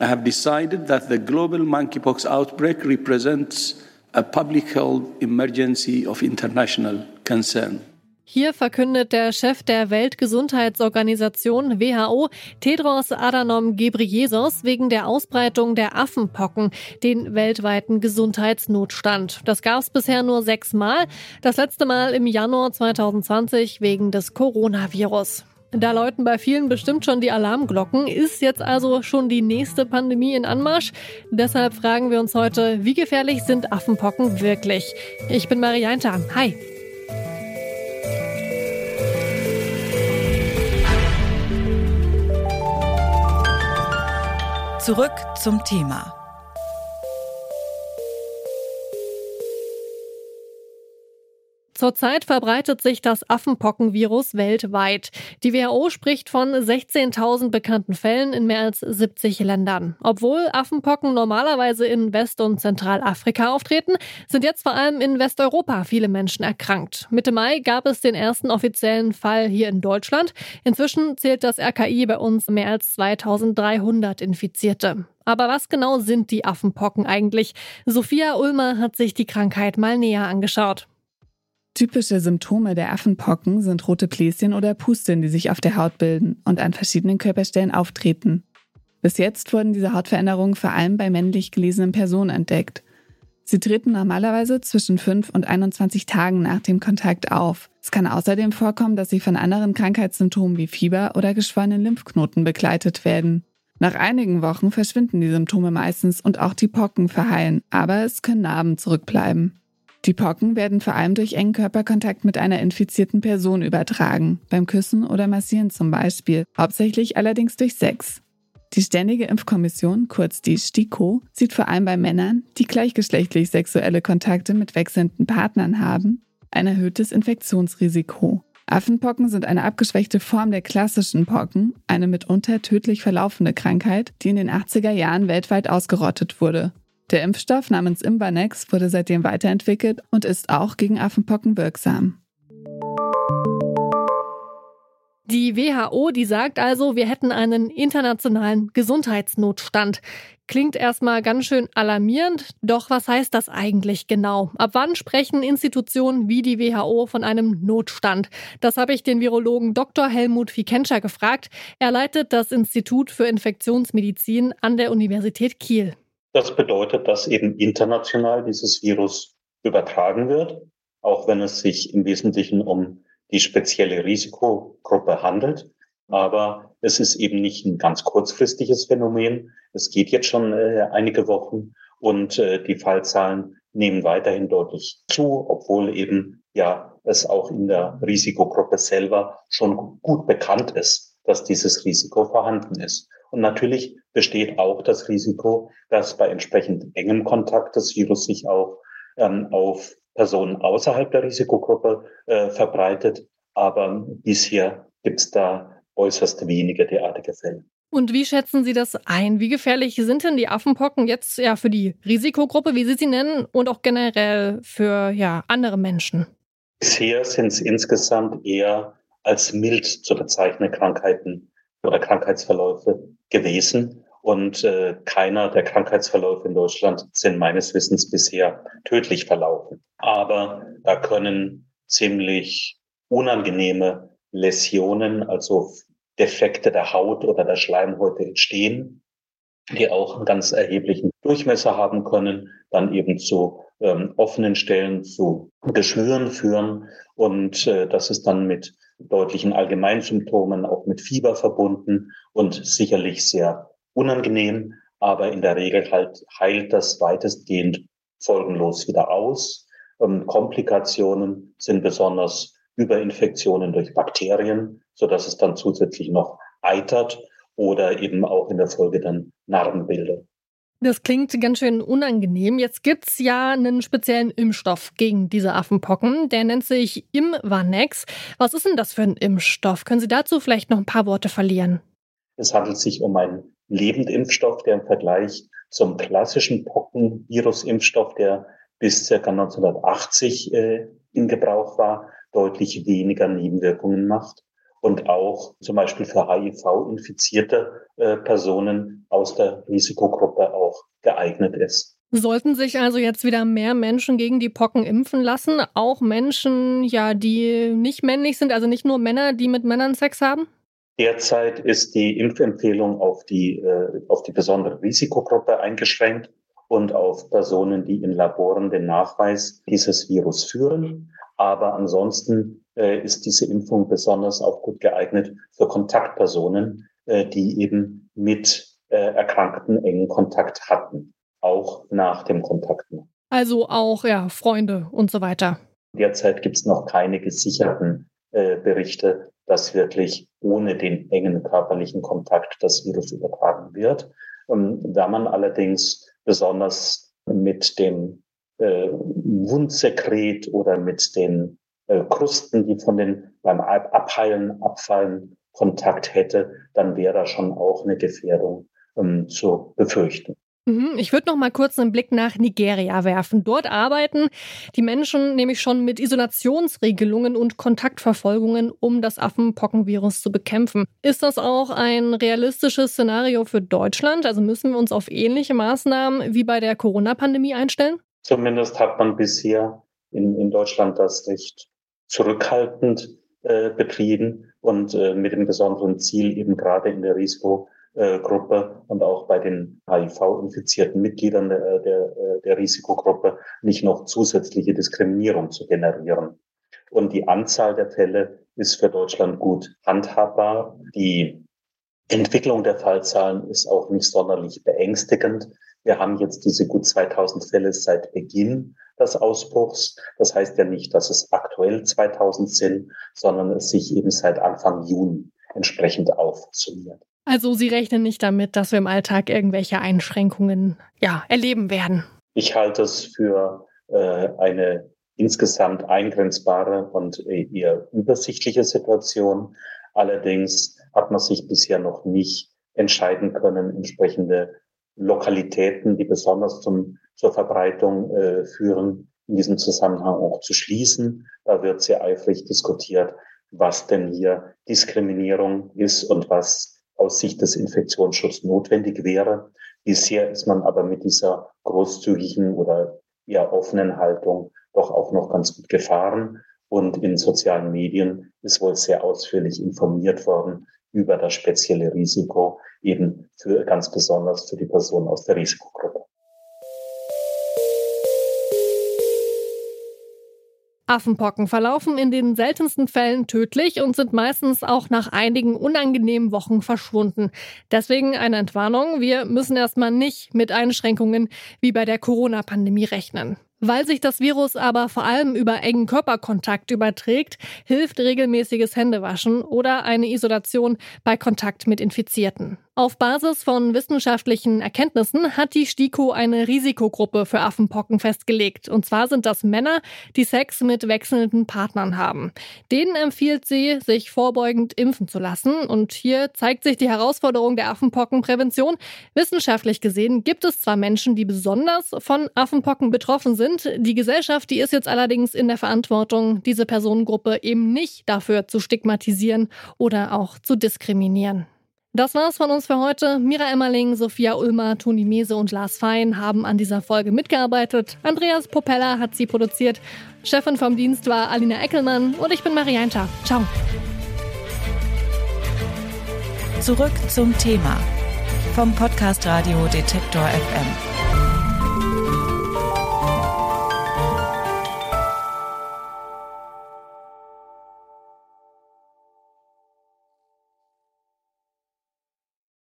I have decided that the global monkeypox outbreak represents a public health emergency of international concern. Hier verkündet der Chef der Weltgesundheitsorganisation WHO, Tedros Adhanom Ghebreyesus, wegen der Ausbreitung der Affenpocken den weltweiten Gesundheitsnotstand. Das gab es bisher nur sechsmal, das letzte Mal im Januar 2020 wegen des Coronavirus. Da läuten bei vielen bestimmt schon die Alarmglocken. Ist jetzt also schon die nächste Pandemie in Anmarsch? Deshalb fragen wir uns heute, wie gefährlich sind Affenpocken wirklich? Ich bin Marianta. Hi. Zurück zum Thema. Zurzeit verbreitet sich das Affenpockenvirus weltweit. Die WHO spricht von 16.000 bekannten Fällen in mehr als 70 Ländern. Obwohl Affenpocken normalerweise in West- und Zentralafrika auftreten, sind jetzt vor allem in Westeuropa viele Menschen erkrankt. Mitte Mai gab es den ersten offiziellen Fall hier in Deutschland. Inzwischen zählt das RKI bei uns mehr als 2300 Infizierte. Aber was genau sind die Affenpocken eigentlich? Sophia Ulmer hat sich die Krankheit mal näher angeschaut. Typische Symptome der Affenpocken sind rote Bläschen oder Pusteln, die sich auf der Haut bilden und an verschiedenen Körperstellen auftreten. Bis jetzt wurden diese Hautveränderungen vor allem bei männlich gelesenen Personen entdeckt. Sie treten normalerweise zwischen 5 und 21 Tagen nach dem Kontakt auf. Es kann außerdem vorkommen, dass sie von anderen Krankheitssymptomen wie Fieber oder geschwollenen Lymphknoten begleitet werden. Nach einigen Wochen verschwinden die Symptome meistens und auch die Pocken verheilen, aber es können Narben zurückbleiben. Die Pocken werden vor allem durch engen Körperkontakt mit einer infizierten Person übertragen, beim Küssen oder Massieren zum Beispiel, hauptsächlich allerdings durch Sex. Die Ständige Impfkommission, kurz die STIKO, sieht vor allem bei Männern, die gleichgeschlechtlich sexuelle Kontakte mit wechselnden Partnern haben, ein erhöhtes Infektionsrisiko. Affenpocken sind eine abgeschwächte Form der klassischen Pocken, eine mitunter tödlich verlaufende Krankheit, die in den 80er Jahren weltweit ausgerottet wurde. Der Impfstoff namens Imvanex wurde seitdem weiterentwickelt und ist auch gegen Affenpocken wirksam. Die WHO, die sagt also, wir hätten einen internationalen Gesundheitsnotstand. Klingt erstmal ganz schön alarmierend, doch was heißt das eigentlich genau? Ab wann sprechen Institutionen wie die WHO von einem Notstand? Das habe ich den Virologen Dr. Helmut Fikenscher gefragt. Er leitet das Institut für Infektionsmedizin an der Universität Kiel. Das bedeutet, dass eben international dieses Virus übertragen wird, auch wenn es sich im Wesentlichen um die spezielle Risikogruppe handelt. Aber es ist eben nicht ein ganz kurzfristiges Phänomen. Es geht jetzt schon äh, einige Wochen und äh, die Fallzahlen nehmen weiterhin deutlich zu, obwohl eben ja es auch in der Risikogruppe selber schon gut bekannt ist, dass dieses Risiko vorhanden ist. Und natürlich besteht auch das Risiko, dass bei entsprechend engem Kontakt das Virus sich auch ähm, auf Personen außerhalb der Risikogruppe äh, verbreitet. Aber bisher gibt es da äußerst wenige derartige Fälle. Und wie schätzen Sie das ein? Wie gefährlich sind denn die Affenpocken jetzt ja für die Risikogruppe, wie Sie sie nennen, und auch generell für ja, andere Menschen? Bisher sind es insgesamt eher als mild zu bezeichnende Krankheiten oder Krankheitsverläufe gewesen. Und äh, keiner der Krankheitsverläufe in Deutschland sind meines Wissens bisher tödlich verlaufen. Aber da können ziemlich unangenehme Läsionen, also Defekte der Haut oder der Schleimhäute entstehen, die auch einen ganz erheblichen Durchmesser haben können, dann eben zu ähm, offenen Stellen, zu Geschwüren führen. Und äh, das ist dann mit deutlichen Allgemeinsymptomen, auch mit Fieber verbunden und sicherlich sehr unangenehm. Aber in der Regel halt heilt das weitestgehend folgenlos wieder aus. Ähm, Komplikationen sind besonders Überinfektionen durch Bakterien, so dass es dann zusätzlich noch eitert oder eben auch in der Folge dann Narben bildet. Das klingt ganz schön unangenehm. Jetzt gibt es ja einen speziellen Impfstoff gegen diese Affenpocken. Der nennt sich Imvanex. Was ist denn das für ein Impfstoff? Können Sie dazu vielleicht noch ein paar Worte verlieren? Es handelt sich um einen Lebendimpfstoff, der im Vergleich zum klassischen Pockenvirus-Impfstoff, der bis ca. 1980 äh, in Gebrauch war, deutlich weniger Nebenwirkungen macht. Und auch zum Beispiel für HIV-infizierte äh, Personen aus der Risikogruppe auch geeignet ist. Sollten sich also jetzt wieder mehr Menschen gegen die Pocken impfen lassen? Auch Menschen, ja, die nicht männlich sind, also nicht nur Männer, die mit Männern Sex haben? Derzeit ist die Impfempfehlung auf die, äh, auf die besondere Risikogruppe eingeschränkt und auf Personen, die in Laboren den Nachweis dieses Virus führen. Aber ansonsten äh, ist diese Impfung besonders auch gut geeignet für Kontaktpersonen, äh, die eben mit äh, Erkrankten engen Kontakt hatten, auch nach dem Kontakt. Also auch ja Freunde und so weiter. Derzeit gibt es noch keine gesicherten äh, Berichte, dass wirklich ohne den engen körperlichen Kontakt das Virus übertragen wird. Ähm, da man allerdings besonders mit dem äh, Wundsekret oder mit den äh, Krusten, die von den beim Abheilen abfallen, Kontakt hätte, dann wäre da schon auch eine Gefährdung ähm, zu befürchten. Mhm, ich würde noch mal kurz einen Blick nach Nigeria werfen. Dort arbeiten die Menschen nämlich schon mit Isolationsregelungen und Kontaktverfolgungen, um das Affenpockenvirus zu bekämpfen. Ist das auch ein realistisches Szenario für Deutschland? Also müssen wir uns auf ähnliche Maßnahmen wie bei der Corona-Pandemie einstellen? Zumindest hat man bisher in, in Deutschland das recht zurückhaltend äh, betrieben und äh, mit dem besonderen Ziel eben gerade in der Risiko äh, und auch bei den HIV-infizierten Mitgliedern der, der, äh, der Risikogruppe nicht noch zusätzliche Diskriminierung zu generieren. Und die Anzahl der Fälle ist für Deutschland gut handhabbar. Die Entwicklung der Fallzahlen ist auch nicht sonderlich beängstigend. Wir haben jetzt diese gut 2000 Fälle seit Beginn des Ausbruchs. Das heißt ja nicht, dass es aktuell 2000 sind, sondern es sich eben seit Anfang Juni entsprechend aufsummiert. Also Sie rechnen nicht damit, dass wir im Alltag irgendwelche Einschränkungen ja, erleben werden? Ich halte es für äh, eine insgesamt eingrenzbare und eher übersichtliche Situation. Allerdings hat man sich bisher noch nicht entscheiden können, entsprechende Lokalitäten, die besonders zum, zur Verbreitung äh, führen, in diesem Zusammenhang auch zu schließen. Da wird sehr eifrig diskutiert, was denn hier Diskriminierung ist und was aus Sicht des Infektionsschutzes notwendig wäre. Bisher ist man aber mit dieser großzügigen oder eher offenen Haltung doch auch noch ganz gut gefahren. Und in sozialen Medien ist wohl sehr ausführlich informiert worden über das spezielle Risiko, eben für ganz besonders für die Personen aus der Risikogruppe. Affenpocken verlaufen in den seltensten Fällen tödlich und sind meistens auch nach einigen unangenehmen Wochen verschwunden. Deswegen eine Entwarnung. Wir müssen erstmal nicht mit Einschränkungen wie bei der Corona-Pandemie rechnen. Weil sich das Virus aber vor allem über engen Körperkontakt überträgt, hilft regelmäßiges Händewaschen oder eine Isolation bei Kontakt mit Infizierten. Auf Basis von wissenschaftlichen Erkenntnissen hat die STIKO eine Risikogruppe für Affenpocken festgelegt. Und zwar sind das Männer, die Sex mit wechselnden Partnern haben. Denen empfiehlt sie, sich vorbeugend impfen zu lassen. Und hier zeigt sich die Herausforderung der Affenpockenprävention. Wissenschaftlich gesehen gibt es zwar Menschen, die besonders von Affenpocken betroffen sind. Die Gesellschaft, die ist jetzt allerdings in der Verantwortung, diese Personengruppe eben nicht dafür zu stigmatisieren oder auch zu diskriminieren. Das war's von uns für heute. Mira Emmerling, Sophia Ulmer, Toni Mese und Lars Fein haben an dieser Folge mitgearbeitet. Andreas Popella hat sie produziert. Chefin vom Dienst war Alina Eckelmann und ich bin Marianta. Ciao. Zurück zum Thema vom Podcast Radio Detektor FM.